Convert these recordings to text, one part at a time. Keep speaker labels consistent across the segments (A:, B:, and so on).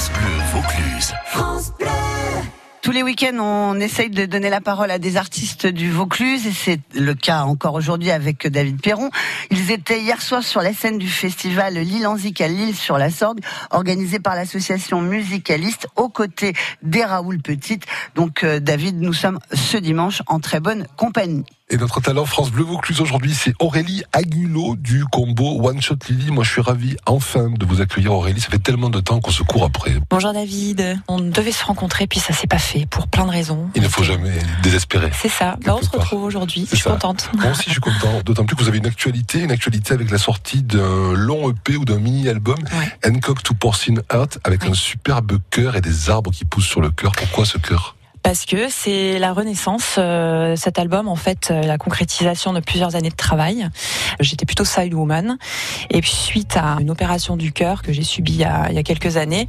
A: France Bleu Vaucluse.
B: Tous les week-ends, on essaye de donner la parole à des artistes du Vaucluse et c'est le cas encore aujourd'hui avec David Perron. Ils étaient hier soir sur la scène du festival Lille Anzic à Lille sur la Sorgue, organisé par l'association musicaliste aux côtés des Raoul Petite. Donc euh, David, nous sommes ce dimanche en très bonne compagnie.
C: Et notre talent France Bleu Vaucluse aujourd'hui, c'est Aurélie Agulot du combo One Shot Lily. Moi, je suis ravi enfin de vous accueillir, Aurélie. Ça fait tellement de temps qu'on se court après.
D: Bonjour David. On devait se rencontrer, puis ça s'est pas fait pour plein de raisons.
C: Il ne faut jamais désespérer.
D: C'est ça. Là, on se retrouve aujourd'hui. Je suis contente.
C: Moi aussi, je suis content. D'autant plus que vous avez une actualité, une actualité avec la sortie d'un long EP ou d'un mini-album, Hancock to Porcine Heart, avec un superbe cœur et des arbres qui poussent sur le cœur. Pourquoi ce cœur
D: parce que c'est la renaissance. Euh, cet album, en fait, euh, la concrétisation de plusieurs années de travail. J'étais plutôt side woman, et puis suite à une opération du cœur que j'ai subie il y, a, il y a quelques années,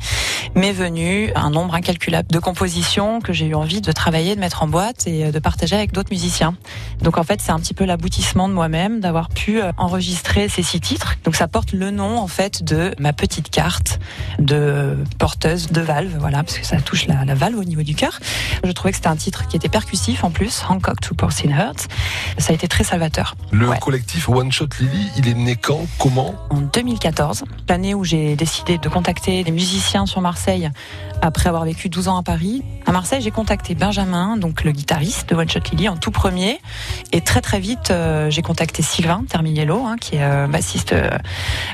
D: m'est venu un nombre incalculable de compositions que j'ai eu envie de travailler, de mettre en boîte et euh, de partager avec d'autres musiciens. Donc en fait, c'est un petit peu l'aboutissement de moi-même d'avoir pu enregistrer ces six titres. Donc ça porte le nom en fait de ma petite carte de porteuse de valve, voilà, parce que ça touche la, la valve au niveau du cœur. Je trouvais que c'était un titre qui était percussif en plus, Hancock to Porcine Heart. Ça a été très salvateur.
C: Le collectif One Shot Lily, il est né quand Comment?
D: En 2014, l'année où j'ai décidé de contacter des musiciens sur Marseille après avoir vécu 12 ans à Paris. À Marseille, j'ai contacté Benjamin, donc le guitariste de One Shot Lily, en tout premier. Et très très vite, euh, j'ai contacté Sylvain Terminiello, hein, qui est euh, bassiste euh,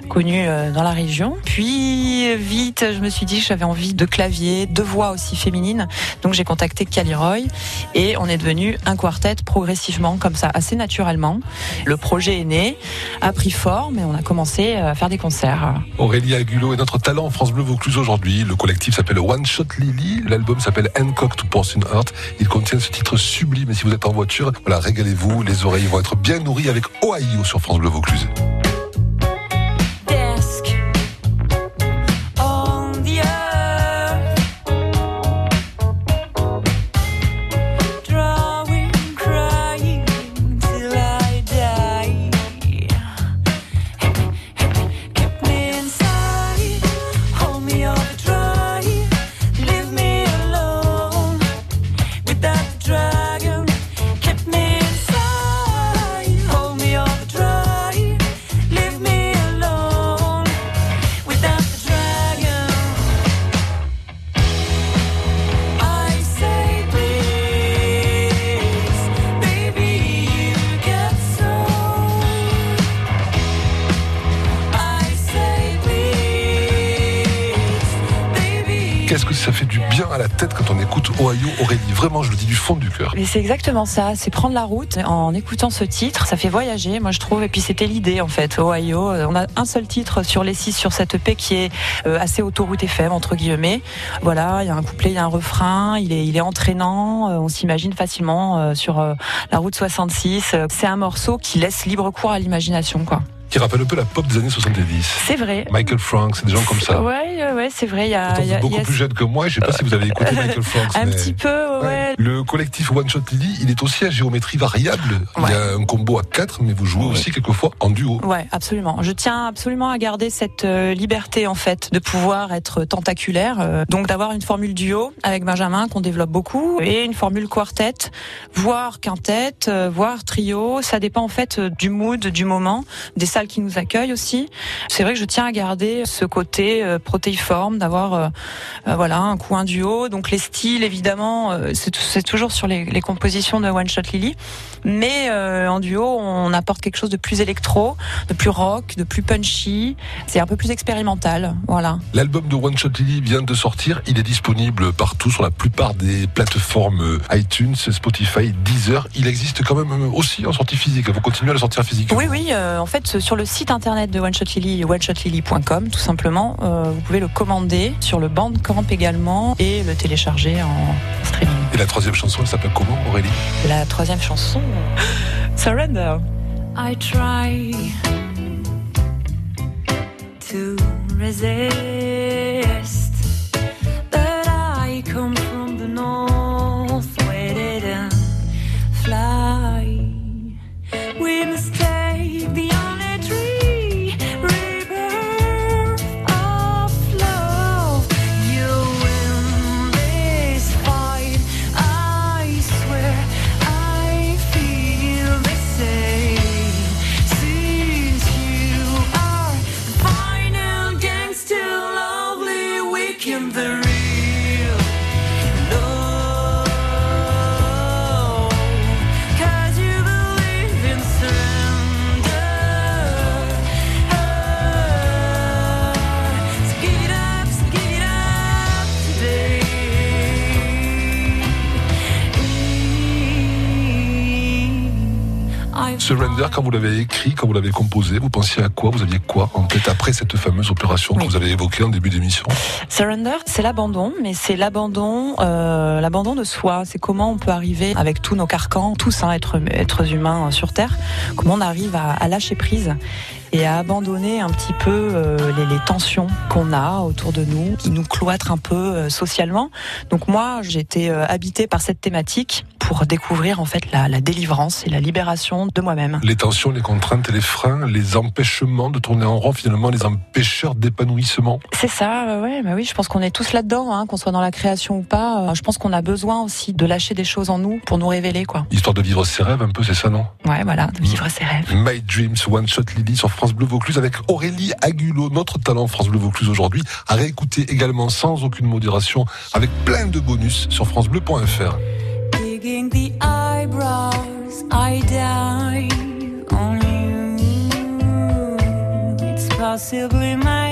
D: connu dans la région. Puis vite, je me suis dit que j'avais envie de clavier, de voix aussi féminine. Donc j'ai contacté Caliroy et on est devenu un quartet progressivement comme ça, assez naturellement. Le projet est né, a pris forme et on a commencé à faire des concerts.
C: Aurélie Agulot est notre talent France Bleu Vaucluse aujourd'hui. Le collectif s'appelle One Shot Lily. L'album s'appelle Hancock to Porcine Heart. Il contient ce titre sublime et si vous êtes en voiture, voilà, régalez-vous. Les oreilles vont être bien nourries avec Ohio sur France Bleu Vaucluse. Ohio Aurélie Vraiment, je le dis du fond du cœur.
D: Mais c'est exactement ça, c'est prendre la route en écoutant ce titre, ça fait voyager, moi je trouve. Et puis c'était l'idée en fait, Ohio. On a un seul titre sur les six sur cette EP qui est euh, assez autoroute FM entre guillemets. Voilà, il y a un couplet, il y a un refrain, il est, il est entraînant. Euh, on s'imagine facilement euh, sur la route 66. C'est un morceau qui laisse libre cours à l'imagination, quoi
C: qui rappelle un peu la pop des années 70.
D: C'est vrai.
C: Michael Frank, c'est des gens comme ça.
D: Ouais, ouais, c'est vrai. Il y a,
C: y a beaucoup plus jeune que moi. Je sais pas si vous avez écouté Michael Frank.
D: un petit peu, ouais.
C: Le collectif One Shot Lily, il est aussi à géométrie variable. Il y a un combo à quatre, mais vous jouez aussi quelquefois en duo.
D: Ouais, absolument. Je tiens absolument à garder cette euh, liberté en fait de pouvoir être tentaculaire. Euh, donc d'avoir une formule duo avec Benjamin qu'on développe beaucoup et une formule quartet, voire quintette, euh, voire trio. Ça dépend en fait du mood, du moment, des qui nous accueillent aussi. C'est vrai que je tiens à garder ce côté euh, protéiforme, d'avoir euh, euh, voilà un coin duo. Donc les styles, évidemment, c'est toujours sur les, les, compositions de One Shot Lily, mais en duo, on apporte quelque chose de plus électro, de plus rock, de plus punchy. C'est un peu plus expérimental, voilà.
C: L'album de One Shot Lily vient de sortir. Il est disponible partout sur la plupart des plateformes iTunes, Spotify, Deezer. Il existe quand même aussi en sortie physique. Vous continuez à le sortir physique
D: Oui, oui. en fait, sur le site internet de One Shot Lily, oneshotlily.com, tout simplement. Euh, vous pouvez le commander sur le Bandcamp également et le télécharger en streaming.
C: Et la troisième chanson, elle s'appelle comment, Aurélie?
D: La troisième chanson, Surrender. I try to resist.
A: Surrender,
C: quand vous l'avez écrit, quand vous l'avez composé, vous pensiez à quoi? Vous aviez quoi en tête après cette fameuse opération que vous avez évoquée en début d'émission?
D: Surrender, c'est l'abandon, mais c'est l'abandon, euh, l'abandon de soi. C'est comment on peut arriver avec tous nos carcans, tous hein, êtres, êtres humains sur Terre, comment on arrive à, à lâcher prise et à abandonner un petit peu euh, les, les tensions qu'on a autour de nous, qui nous cloîtrent un peu euh, socialement. Donc moi, été euh, habitée par cette thématique pour découvrir en fait la, la délivrance et la libération de moi-même.
C: Les tensions, les contraintes et les freins, les empêchements de tourner en rond, finalement, les empêcheurs d'épanouissement.
D: C'est ça, ouais, bah oui, je pense qu'on est tous là-dedans, hein, qu'on soit dans la création ou pas. Je pense qu'on a besoin aussi de lâcher des choses en nous pour nous révéler, quoi.
C: Histoire de vivre ses rêves un peu, c'est ça, non?
D: Ouais, voilà, de vivre ses rêves.
C: My Dreams, One Shot Lily sur France Bleu Vaucluse avec Aurélie Agulot, notre talent France Bleu Vaucluse aujourd'hui, à réécouter également sans aucune modération avec plein de bonus sur francebleu.fr.
A: the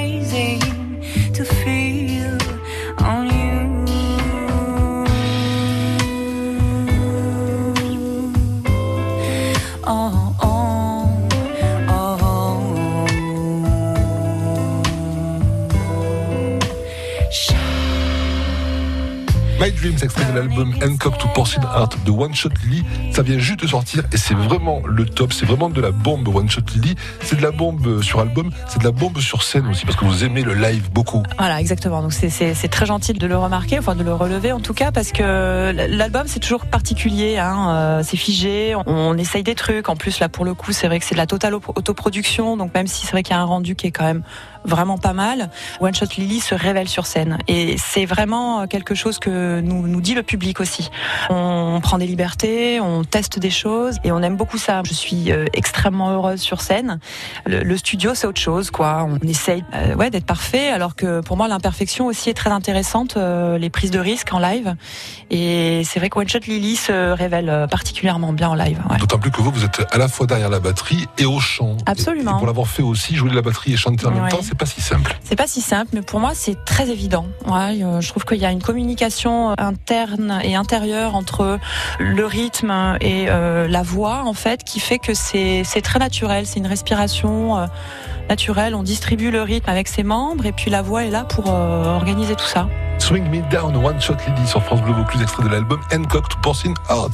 C: My Dreams, extrait de l'album Hancock to Porcine Art de One Shot Lily, ça vient juste de sortir et c'est vraiment le top, c'est vraiment de la bombe One Shot Lily, c'est de la bombe sur album, c'est de la bombe sur scène aussi parce que vous aimez le live beaucoup.
D: Voilà, exactement. Donc c'est- très gentil de le remarquer, enfin de le relever en tout cas, parce que l'album c'est toujours particulier, hein, euh, c'est figé, on, essaye des trucs. En plus là pour le coup, c'est vrai que c'est de la totale auto- autoproduction, donc même si c'est vrai qu'il y a un rendu qui est quand même vraiment pas mal, One Shot Lily se révèle sur scène et c'est vraiment quelque chose que nous nous dit le public aussi. On prend des libertés, on teste des choses et on aime beaucoup ça. Je suis euh, extrêmement heureuse sur scène. Le, le studio c'est autre chose quoi. On essaye euh, ouais d'être parfait alors que pour moi l'imperfection aussi est très intéressante, euh, les prises de risques en live et c'est vrai que One Shot Lily se révèle particulièrement bien en live. ouais.
C: D'autant plus que vous, vous êtes à la fois derrière la batterie et au chant.
D: Absolument.
C: Et, et pour l'avoir fait aussi, jouer de la batterie et chanter en même temps, c'est pas si simple.
D: C'est pas si simple, mais pour moi c'est très évident. Ouais, euh, je trouve qu'il y a une communication interne et intérieure entre le rythme et euh, la voix en fait, qui fait que c'est c'est très naturel. C'est une respiration euh, naturelle. On distribue le rythme avec ses membres et puis la voix est là pour euh, organiser tout ça.
C: Swing Me Down, One Shot Lily sur France Bleu Vaucluse, extrait de l'album Hancock to Porcine Art.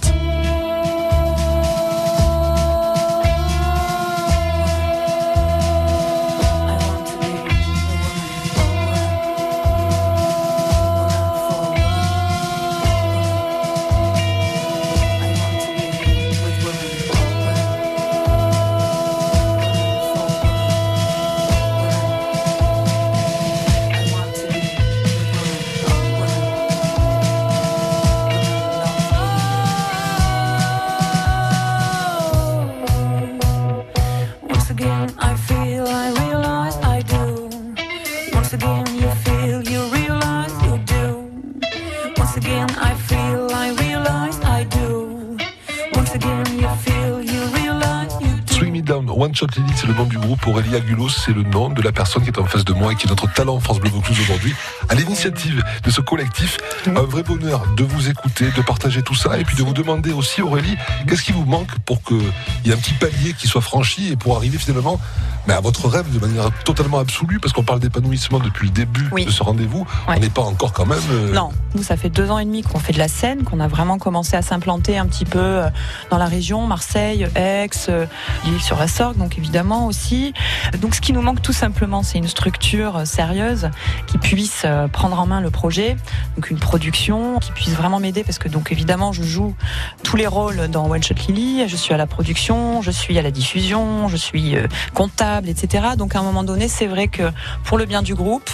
C: C'est le nom du groupe. Aurélie Agulos, c'est le nom de la personne qui est en face de moi et qui est notre talent France Bleu Vaucluse aujourd'hui. À l'initiative de ce collectif, un vrai bonheur de vous écouter, de partager tout ça et puis de vous demander aussi, Aurélie, qu'est-ce qui vous manque pour qu'il y ait un petit palier qui soit franchi et pour arriver finalement mais à votre rêve de manière totalement absolue parce qu'on parle d'épanouissement depuis le début
D: Oui.
C: de ce rendez-vous.
D: Ouais.
C: On n'est pas encore quand même. euh,
D: Non, nous ça fait deux ans et demi qu'on fait de la scène, qu'on a vraiment commencé à s'implanter un petit peu euh, dans la région, Marseille, Aix, euh, l'île sur la Sorgue, donc évidemment aussi. Donc ce qui nous manque tout simplement, c'est une structure euh, sérieuse qui puisse euh, prendre en main le projet, donc une production qui puisse vraiment m'aider parce que donc évidemment je joue tous les rôles dans One Shot Lily, je suis à la production, je suis à la diffusion, je suis euh, comptable, etc. Donc à un moment donné, c'est vrai que pour le bien du groupe,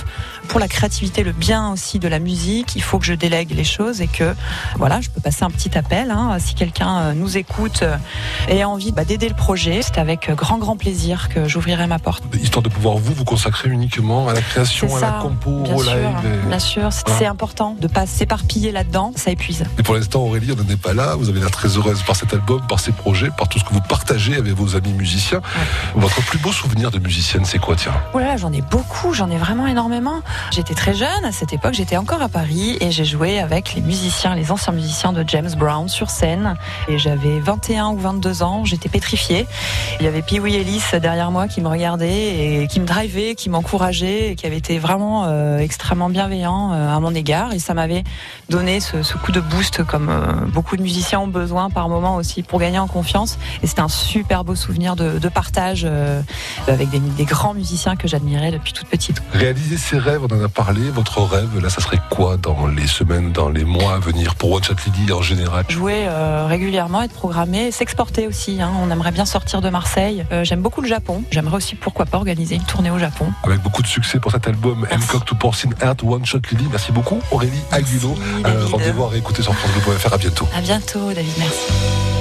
D: pour la créativité, le bien aussi de la musique, il faut que je délègue les choses et que voilà, je peux passer un petit appel. hein, si quelqu'un euh, nous écoute euh, et a envie bah, d'aider le projet, c'est avec euh, grand grand plaisir que j'ouvrirai ma porte.
C: Histoire de pouvoir vous vous consacrer uniquement à la création, à la compo, au live. et-
D: Bien sûr, c'est important de pas s'éparpiller là-dedans, ça épuise.
C: Et pour l'instant, Aurélie, on n'en est pas là. Vous avez l'air très heureuse par cet album, par ces projets, par tout ce que vous partagez avec vos amis musiciens. Votre plus beau souvenir de musicienne, c'est quoi, tiens?
D: Oh là là, j'en ai beaucoup, j'en ai vraiment énormément. J'étais très jeune à cette époque, j'étais encore à Paris et j'ai joué avec les musiciens, les anciens musiciens de James Brown sur scène. Et j'avais 21 ou 22 ans, j'étais pétrifiée. Il y avait Pee Wee Ellis derrière moi qui me regardait et qui me drivait, qui m'encourageait et qui avait été vraiment euh, extrêmement bienveillant euh, à mon égard. Et ça m'avait donné ce, coup de boost comme euh, beaucoup de musiciens ont besoin par moment aussi pour gagner en confiance. Et c'était un super beau souvenir de, partage avec des, des grands musiciens que j'admirais depuis toute petite.
C: Réaliser ses rêves, on en a parlé. Votre rêve, là, ça serait quoi dans les semaines, dans les mois à venir pour One Shot Lily en général?
D: Jouer euh, régulièrement, être programmé, s'exporter aussi. hein. On aimerait bien sortir de Marseille. Euh, J'aime beaucoup le Japon. J'aimerais aussi, pourquoi pas, organiser une tournée au Japon.
C: Avec beaucoup de succès pour cet album. Hancock to Porcine Heart One Shot Lily. Merci beaucoup, Aurélie.
D: Merci, David.
C: Rendez-vous à réécouter sur FranceBleu.fr. À bientôt.
D: À bientôt, David. Merci.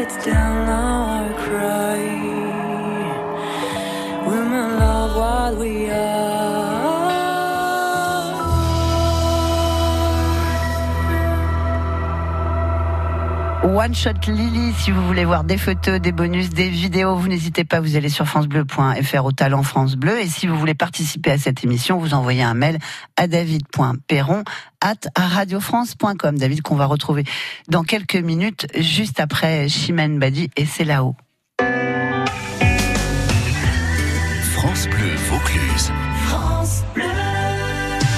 A: It's down. Now
B: One Shot Lily, si vous voulez voir des photos, des bonus, des vidéos, vous n'hésitez pas, vous allez sur francebleu.fr au talent France Bleu. Et si vous voulez participer à cette émission, vous envoyez un mail à david.perron at radiofrance.com. David qu'on va retrouver dans quelques minutes, juste après Chimène Badi et c'est là-haut.
E: France Bleu Vaucluse.